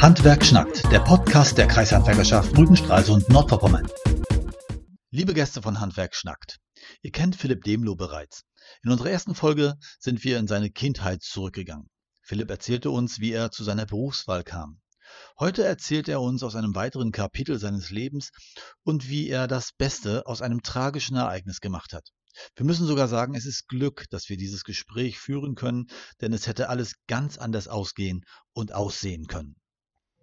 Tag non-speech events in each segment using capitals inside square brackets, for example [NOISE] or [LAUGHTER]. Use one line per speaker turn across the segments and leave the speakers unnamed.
Handwerk schnackt, der Podcast der Kreishandwerkerschaft Rügenstralsund Nordvorpommern. Liebe Gäste von Handwerk schnackt, ihr kennt Philipp Demloh bereits. In unserer ersten Folge sind wir in seine Kindheit zurückgegangen. Philipp erzählte uns, wie er zu seiner Berufswahl kam. Heute erzählt er uns aus einem weiteren Kapitel seines Lebens und wie er das Beste aus einem tragischen Ereignis gemacht hat. Wir müssen sogar sagen, es ist Glück, dass wir dieses Gespräch führen können, denn es hätte alles ganz anders ausgehen und aussehen können.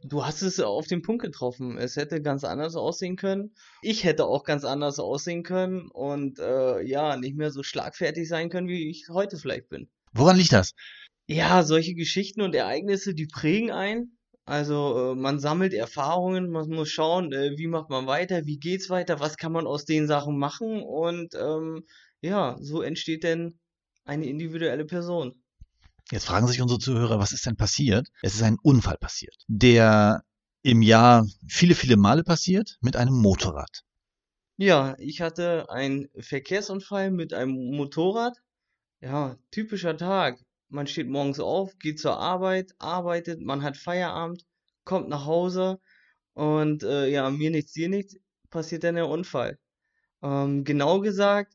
Du hast es auf den Punkt getroffen. Es hätte ganz anders aussehen können. Ich hätte auch ganz anders aussehen können und äh, ja, nicht mehr so schlagfertig sein können, wie ich heute vielleicht bin.
Woran liegt das?
Ja, solche Geschichten und Ereignisse, die prägen einen. Also äh, man sammelt Erfahrungen, man muss schauen, äh, wie macht man weiter, wie geht's weiter, was kann man aus den Sachen machen und ähm, ja, so entsteht denn eine individuelle Person.
Jetzt fragen sich unsere Zuhörer, was ist denn passiert? Es ist ein Unfall passiert, der im Jahr viele, viele Male passiert mit einem Motorrad.
Ja, ich hatte einen Verkehrsunfall mit einem Motorrad. Ja, typischer Tag. Man steht morgens auf, geht zur Arbeit, arbeitet, man hat Feierabend, kommt nach Hause und äh, ja, mir nichts, dir nichts, passiert dann der Unfall. Ähm, genau gesagt,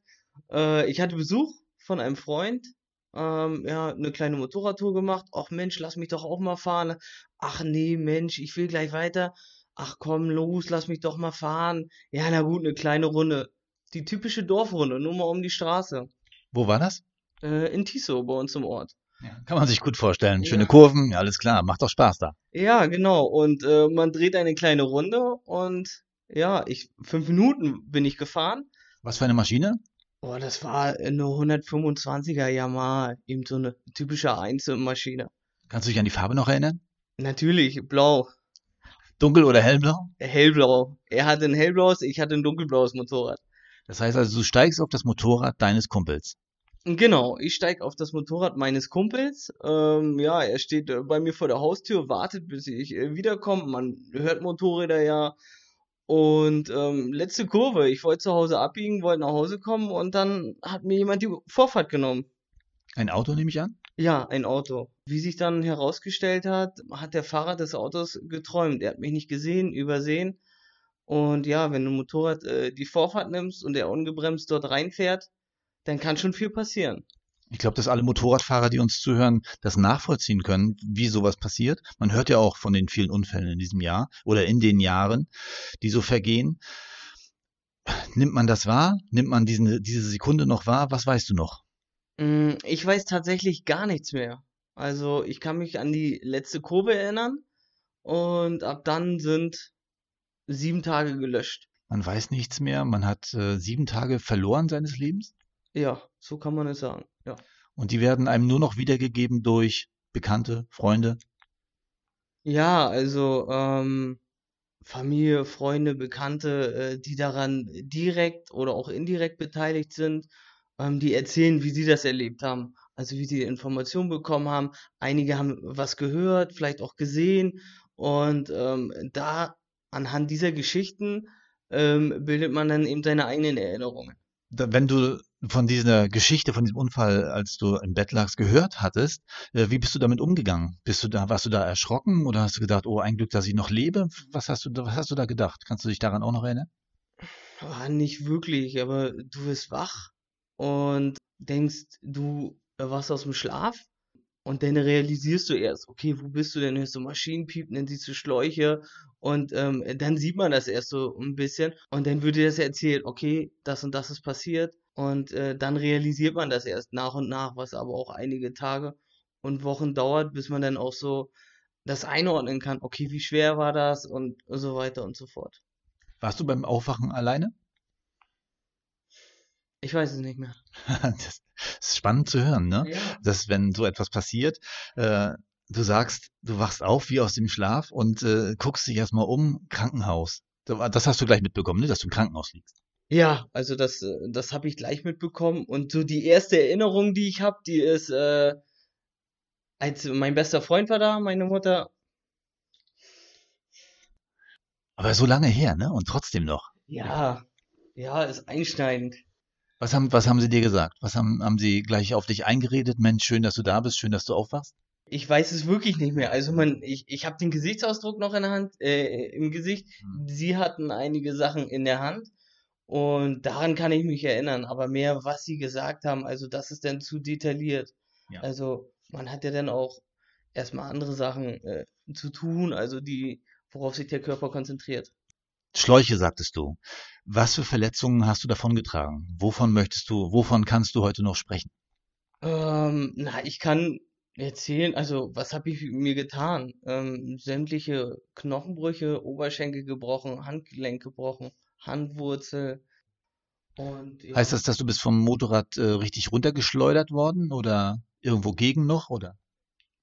äh, ich hatte Besuch von einem Freund, ähm, ja, eine kleine Motorradtour gemacht. Ach Mensch, lass mich doch auch mal fahren. Ach nee, Mensch, ich will gleich weiter. Ach komm, los, lass mich doch mal fahren. Ja, na gut, eine kleine Runde. Die typische Dorfrunde, nur mal um die Straße.
Wo war das?
Äh, in Tiso, bei uns im Ort.
Ja, kann man sich gut vorstellen. Schöne
Ja.
Kurven, ja, alles klar, macht doch Spaß da.
Ja, genau. Und äh, man dreht eine kleine Runde und ja, ich fünf Minuten bin ich gefahren.
Was für eine Maschine?
Oh, das war eine 125er Yamaha, eben so eine typische Einzelmaschine.
Kannst du dich an die Farbe noch erinnern?
Natürlich, blau,
Dunkel oder hellblau?
hellblau. Er hatte ein hellblaues, ich hatte ein dunkelblaues Motorrad.
Das heißt also, du steigst auf das Motorrad deines Kumpels.
Genau, ich steig auf das Motorrad meines Kumpels. Ähm, ja, er steht äh, bei mir vor der Haustür, wartet, bis ich äh, wiederkomme. Man hört Motorräder ja. Und ähm, letzte Kurve, ich wollte zu Hause abbiegen, wollte nach Hause kommen und dann hat mir jemand die Vorfahrt genommen.
Ein Auto nehme ich an?
Ja, ein Auto. Wie sich dann herausgestellt hat, hat der Fahrer des Autos geträumt. Er hat mich nicht gesehen, übersehen. Und ja, wenn du ein Motorrad äh, die Vorfahrt nimmst und er ungebremst dort reinfährt, dann kann schon viel passieren.
Ich glaube, dass alle Motorradfahrer, die uns zuhören, das nachvollziehen können, wie sowas passiert. Man hört ja auch von den vielen Unfällen in diesem Jahr oder in den Jahren, die so vergehen. Nimmt man das wahr? Nimmt man diesen, diese Sekunde noch wahr? Was weißt du noch?
Mm, Ich weiß tatsächlich gar nichts mehr. Also ich kann mich an die letzte Kurve erinnern und ab dann sind sieben Tage gelöscht.
Man weiß nichts mehr. Man hat äh, sieben Tage verloren seines Lebens.
Ja, so kann man es sagen. Ja.
Und die werden einem nur noch wiedergegeben durch Bekannte, Freunde.
Ja, also ähm, Familie, Freunde, Bekannte, äh, die daran direkt oder auch indirekt beteiligt sind, ähm, die erzählen, wie sie das erlebt haben. Also wie sie Informationen bekommen haben. Einige haben was gehört, vielleicht auch gesehen. Und ähm, da anhand dieser Geschichten ähm, bildet man dann eben seine eigenen Erinnerungen.
Wenn du von dieser Geschichte, von diesem Unfall, als du im Bett lagst, gehört hattest, äh, wie bist du damit umgegangen? Bist du da, warst du da erschrocken oder hast du gedacht, oh, ein Glück, dass ich noch lebe? Was hast du, da- was hast du da gedacht? Kannst du dich daran auch noch erinnern?
Ah, nicht wirklich, aber du wirst wach und denkst, du warst aus dem Schlaf und dann realisierst du erst, okay, wo bist du denn? Hörst du Maschinen piepen, dann siehst du Schläuche und ähm, dann sieht man das erst so ein bisschen und dann wird dir das erzählt, okay, das und das ist passiert und äh, dann realisiert man das erst nach und nach, was aber auch einige Tage und Wochen dauert, bis man dann auch so das einordnen kann, okay, wie schwer war das und so weiter und so fort.
Warst du beim Aufwachen alleine?
Ich weiß es nicht mehr. [LAUGHS]
Das ist spannend zu hören, ne?
Ja.
Dass wenn so etwas passiert, äh, du sagst, du wachst auf wie aus dem Schlaf und äh, guckst dich erstmal um, Krankenhaus. Das hast du gleich mitbekommen, ne? dass du im Krankenhaus liegst.
Ja, also das, äh, das habe ich gleich mitbekommen. Und so die erste Erinnerung, die ich habe, die ist, äh, als mein bester Freund war da, meine Mutter.
Aber so lange her, ne? Und trotzdem noch.
Ja, ja, ist einschneidend.
Was haben, was haben sie dir gesagt? Was haben, haben sie gleich auf dich eingeredet? Mensch, schön, dass du da bist, schön, dass du aufwachst.
Ich weiß es wirklich nicht mehr. Also man, ich, ich habe den Gesichtsausdruck noch in der Hand, äh, im Gesicht.
Hm.
Sie hatten einige Sachen in der Hand und daran kann ich mich erinnern. Aber mehr, was sie gesagt haben, also das ist dann zu detailliert.
Ja.
Also man hat ja dann auch erstmal andere Sachen äh, zu tun, also die, worauf sich der Körper konzentriert.
Schläuche, sagtest du. Was für Verletzungen hast du davongetragen? Wovon möchtest du, wovon kannst du heute noch sprechen?
Ähm, na, ich kann erzählen, also was habe ich mir getan? Ähm, sämtliche Knochenbrüche, Oberschenkel gebrochen, Handgelenk gebrochen, Handwurzel und ja.
Heißt das, dass du bist vom Motorrad äh, richtig runtergeschleudert worden oder irgendwo gegen noch oder?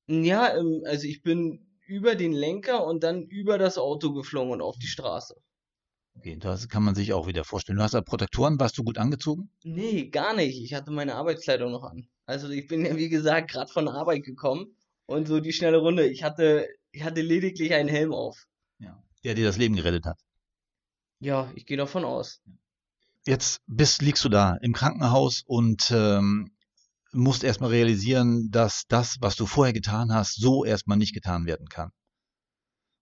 Ja, ähm, also ich bin über den Lenker und dann über das Auto geflogen und auf die Straße.
Okay, das kann man sich auch wieder vorstellen. Du hast da Protektoren, warst du gut angezogen?
Nee, gar nicht. Ich hatte meine Arbeitskleidung noch an. Also ich bin ja wie gesagt gerade von der Arbeit gekommen und so die schnelle Runde. Ich hatte, ich hatte lediglich einen Helm auf.
Ja. Der dir das Leben gerettet hat.
Ja, ich gehe davon aus.
Jetzt bist, liegst du da im Krankenhaus und ähm, musst erstmal realisieren, dass das, was du vorher getan hast, so erstmal nicht getan werden kann.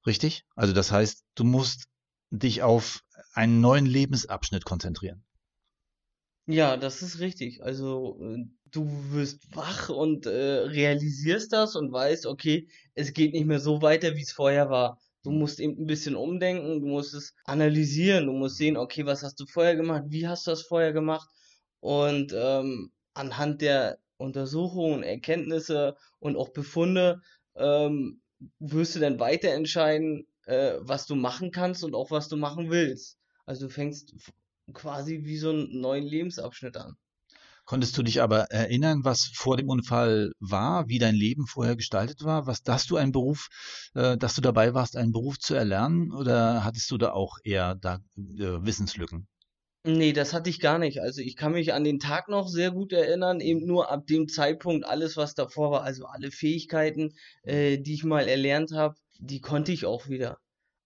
Richtig? Also das heißt, du musst dich auf einen neuen Lebensabschnitt konzentrieren.
Ja, das ist richtig. Also äh, du wirst wach und äh, realisierst das und weißt, okay, es geht nicht mehr so weiter, wie es vorher war. Du musst eben ein bisschen umdenken, du musst es analysieren, du musst sehen, okay, was hast du vorher gemacht, wie hast du das vorher gemacht und ähm, anhand der Untersuchungen, Erkenntnisse und auch Befunde ähm, wirst du dann weiter entscheiden, äh, was du machen kannst und auch was du machen willst. Also du fängst quasi wie so einen neuen Lebensabschnitt an.
Konntest du dich aber erinnern, was vor dem Unfall war, wie dein Leben vorher gestaltet war? Was, dass du einen Beruf, äh, dass du dabei warst, einen Beruf zu erlernen, oder hattest du da auch eher da äh, Wissenslücken?
Nee, das hatte ich gar nicht. Also ich kann mich an den Tag noch sehr gut erinnern, eben nur ab dem Zeitpunkt alles, was davor war, also alle Fähigkeiten, äh, die ich mal erlernt habe, die konnte ich auch wieder.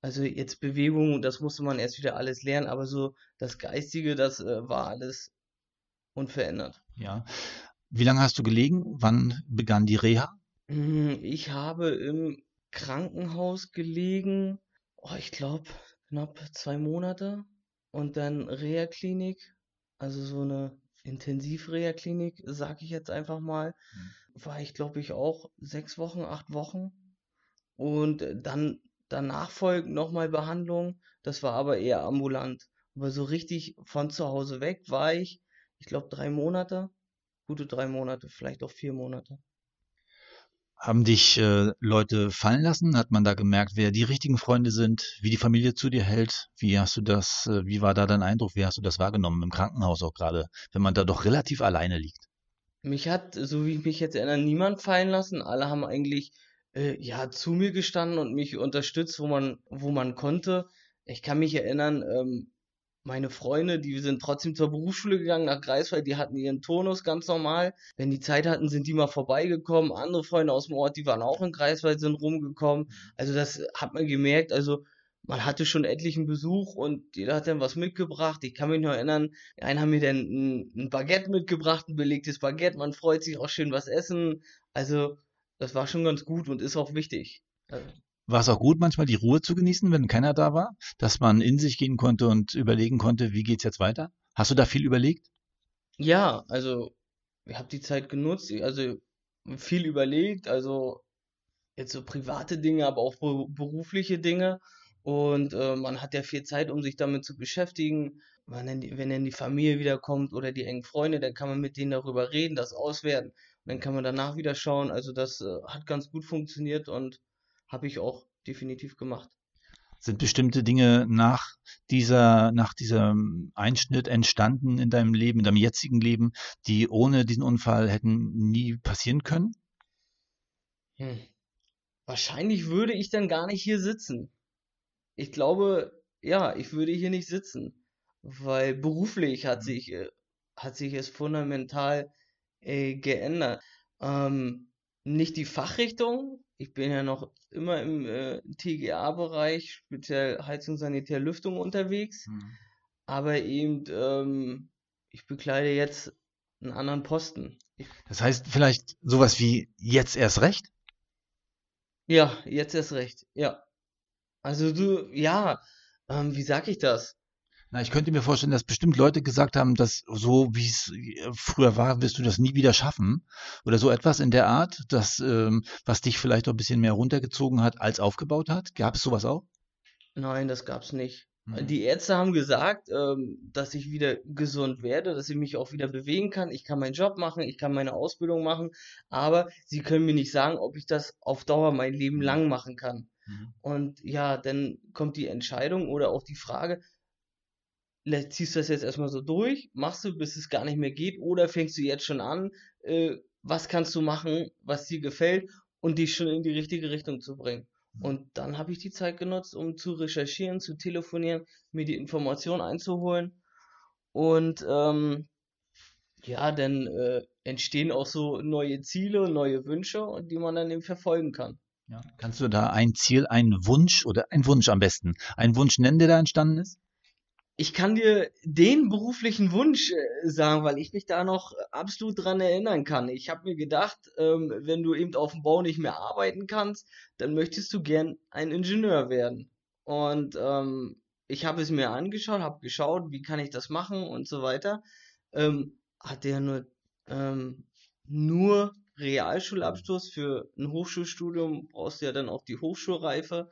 Also jetzt Bewegung, das musste man erst wieder alles lernen, aber so das Geistige, das äh, war alles unverändert.
Ja. Wie lange hast du gelegen? Wann begann die Reha?
Mm, Ich habe im Krankenhaus gelegen, oh, ich glaube knapp zwei Monate und dann Reha-Klinik, also so eine Intensiv-Reha-Klinik, sag ich jetzt einfach mal, war ich glaube ich auch sechs Wochen, acht Wochen und dann danach folgt nochmal Behandlung, das war aber eher ambulant, aber so richtig von zu Hause weg war ich, ich glaube drei Monate, gute drei Monate, vielleicht auch vier Monate.
Haben dich äh, Leute fallen lassen? Hat man da gemerkt, wer die richtigen Freunde sind, wie die Familie zu dir hält? Wie hast du das, äh, wie war da dein Eindruck? Wie hast du das wahrgenommen im Krankenhaus auch gerade, wenn man da doch relativ alleine liegt?
Mich hat, so wie ich mich jetzt erinnere, niemand fallen lassen. Alle haben eigentlich äh, ja zu mir gestanden und mich unterstützt, wo man, wo man konnte. Ich kann mich erinnern, ähm, meine Freunde, die sind trotzdem zur Berufsschule gegangen nach Greifswald, die hatten ihren Turnus ganz normal. Wenn die Zeit hatten, sind die mal vorbeigekommen. Andere Freunde aus dem Ort, die waren auch in Greifswald, sind rumgekommen. Also das hat man gemerkt. Also man hatte schon etlichen Besuch und jeder hat dann was mitgebracht. Ich kann mich noch erinnern, einen haben mir dann ein, ein Baguette mitgebracht, ein belegtes Baguette. Man freut sich auch schön was essen. Also das war schon ganz gut und ist auch wichtig. Also,
War es auch gut, manchmal die Ruhe zu genießen, wenn keiner da war, dass man in sich gehen konnte und überlegen konnte, wie geht's jetzt weiter? Hast du da viel überlegt?
Ja, also ich habe die Zeit genutzt, also viel überlegt, also jetzt so private Dinge, aber auch beru- berufliche Dinge. Und äh, man hat ja viel Zeit, um sich damit zu beschäftigen. Wenn dann, die, wenn dann die Familie wiederkommt oder die engen Freunde, dann kann man mit denen darüber reden, das auswerten. Und dann kann man danach wieder schauen. Also das äh, hat ganz gut funktioniert und habe ich auch definitiv gemacht.
Sind bestimmte Dinge nach dieser, nach diesem Einschnitt entstanden in deinem Leben, in deinem jetzigen Leben, die ohne diesen Unfall hätten nie passieren können?
Hm. Wahrscheinlich würde ich dann gar nicht hier sitzen. Ich glaube, ja, ich würde hier nicht sitzen, weil beruflich hat sich, äh, hat sich es fundamental äh, geändert. Ähm, nicht die Fachrichtung. Ich bin ja noch immer im äh, TGA-Bereich, speziell Heizung, Sanitär, Lüftung unterwegs, aber eben ähm, ich bekleide jetzt einen anderen Posten. Ich,
Das heißt vielleicht sowas wie jetzt erst recht?
Ja, jetzt erst recht. Ja. Also du, ja, ähm, wie sag ich das?
Na, ich könnte mir vorstellen, dass bestimmt Leute gesagt haben, dass so wie es äh, früher war, wirst du das nie wieder schaffen. Oder so etwas in der Art, das, ähm, was dich vielleicht auch ein bisschen mehr runtergezogen hat, als aufgebaut hat. Gab es sowas auch?
Nein, das gab's nicht.
Mhm.
Die Ärzte haben gesagt, ähm, dass ich wieder gesund werde, dass ich mich auch wieder bewegen kann. Ich kann meinen Job machen, ich kann meine Ausbildung machen, aber sie können mir nicht sagen, ob ich das auf Dauer mein Leben lang machen kann.
Mhm.
Und ja, dann kommt die Entscheidung oder auch die Frage, ziehst du das jetzt erstmal so durch, machst du, bis es gar nicht mehr geht, oder fängst du jetzt schon an, äh, was kannst du machen, was dir gefällt und dich schon in die richtige Richtung zu bringen. Und dann habe ich die Zeit genutzt, um zu recherchieren, zu telefonieren, mir die Informationen einzuholen. Und ähm, ja, dann äh, entstehen auch so neue Ziele, neue Wünsche, die man dann eben verfolgen kann.
Ja. Kannst du da ein Ziel, einen Wunsch oder ein Wunsch am besten, einen Wunsch nennen, der da entstanden ist?
Ich kann dir den beruflichen Wunsch äh, sagen, weil ich mich da noch absolut dran erinnern kann. Ich habe mir gedacht, ähm, wenn du eben auf dem Bau nicht mehr arbeiten kannst, dann möchtest du gern ein Ingenieur werden. Und ähm, ich habe es mir angeschaut, habe geschaut, wie kann ich das machen und so weiter. Ähm, hatte ja nur, ähm, nur Realschulabschluss für ein Hochschulstudium, brauchst du ja dann auch die Hochschulreife.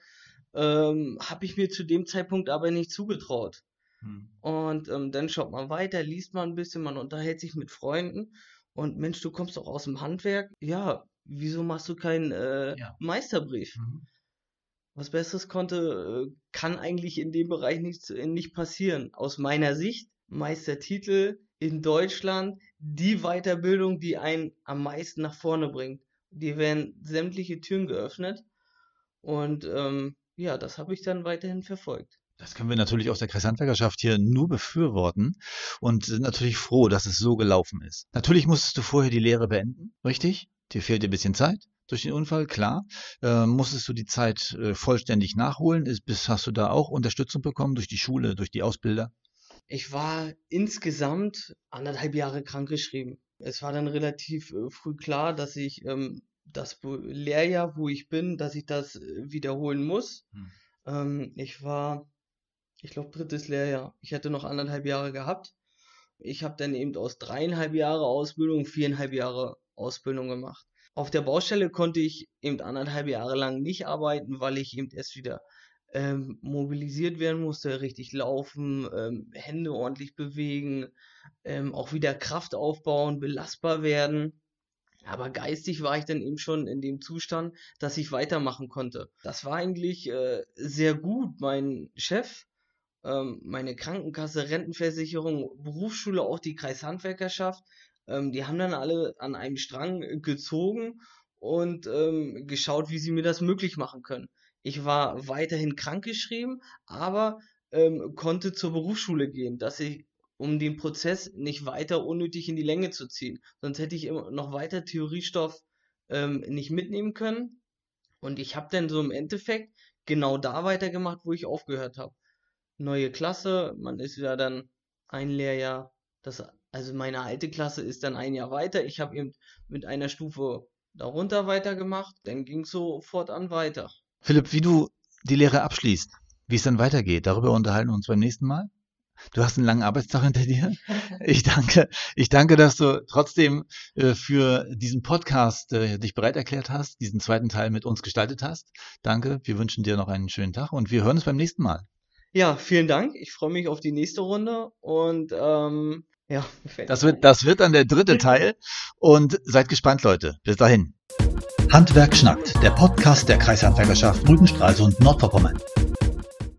Ähm, habe ich mir zu dem Zeitpunkt aber nicht zugetraut.
Hm.
Und ähm, dann schaut man weiter, liest man ein bisschen, man unterhält sich mit Freunden. Und Mensch, du kommst doch aus dem Handwerk. Ja, wieso machst du keinen äh,
Ja.
Meisterbrief?
Mhm.
Was Besseres konnte, äh, kann eigentlich in dem Bereich nicht, nicht passieren. Aus meiner Sicht, Meistertitel in Deutschland, die Weiterbildung, die einen am meisten nach vorne bringt. Die werden sämtliche Türen geöffnet. Und ähm, ja, das habe ich dann weiterhin verfolgt.
Das können wir natürlich aus der Kreishandwerkerschaft hier nur befürworten und sind natürlich froh, dass es so gelaufen ist. Natürlich musstest du vorher die Lehre beenden, richtig? Dir fehlt ein bisschen Zeit durch den Unfall, klar. Äh, musstest du die Zeit äh, vollständig nachholen? Ist, bis, hast du da auch Unterstützung bekommen durch die Schule, durch die Ausbilder?
Ich war insgesamt anderthalb Jahre krankgeschrieben. Es war dann relativ äh, früh klar, dass ich ähm, das Lehrjahr, wo ich bin, dass ich das äh, wiederholen muss.
Hm.
Ähm, ich war, ich glaube, drittes Lehrjahr. Ich hätte noch anderthalb Jahre gehabt. Ich habe dann eben aus dreieinhalb Jahre Ausbildung viereinhalb Jahre Ausbildung gemacht. Auf der Baustelle konnte ich eben anderthalb Jahre lang nicht arbeiten, weil ich eben erst wieder ähm, mobilisiert werden musste, richtig laufen, ähm, Hände ordentlich bewegen, ähm, auch wieder Kraft aufbauen, belastbar werden. Aber geistig war ich dann eben schon in dem Zustand, dass ich weitermachen konnte. Das war eigentlich äh, sehr gut. Mein Chef, ähm, meine Krankenkasse, Rentenversicherung, Berufsschule, auch die Kreishandwerkerschaft, ähm, die haben dann alle an einem Strang gezogen und ähm, geschaut, wie sie mir das möglich machen können. Ich war weiterhin krankgeschrieben, aber ähm, konnte zur Berufsschule gehen, dass ich, um den Prozess nicht weiter unnötig in die Länge zu ziehen. Sonst hätte ich immer noch weiter Theoriestoff ähm, nicht mitnehmen können. Und ich habe dann so im Endeffekt genau da weitergemacht, wo ich aufgehört habe. Neue Klasse, man ist ja dann ein Lehrjahr, das, also meine alte Klasse ist dann ein Jahr weiter. Ich habe eben mit einer Stufe darunter weitergemacht, dann ging es so fortan weiter.
Philipp, wie du die Lehre abschließt, wie es dann weitergeht, darüber unterhalten wir uns beim nächsten Mal. Du hast einen langen Arbeitstag hinter dir. [LAUGHS] Ich danke, ich danke, dass du trotzdem äh, für diesen Podcast äh, dich bereit erklärt hast, diesen zweiten Teil mit uns gestaltet hast. Danke, wir wünschen dir noch einen schönen Tag und wir hören uns beim nächsten Mal.
Ja, vielen Dank. Ich freue mich auf die nächste Runde und ähm, ja,
Das wird, das wird dann der dritte Teil und seid gespannt, Leute. Bis dahin. Handwerk schnackt, der Podcast der Kreishandwerkerschaft Rügen, Stralsund, Nordvorpommern.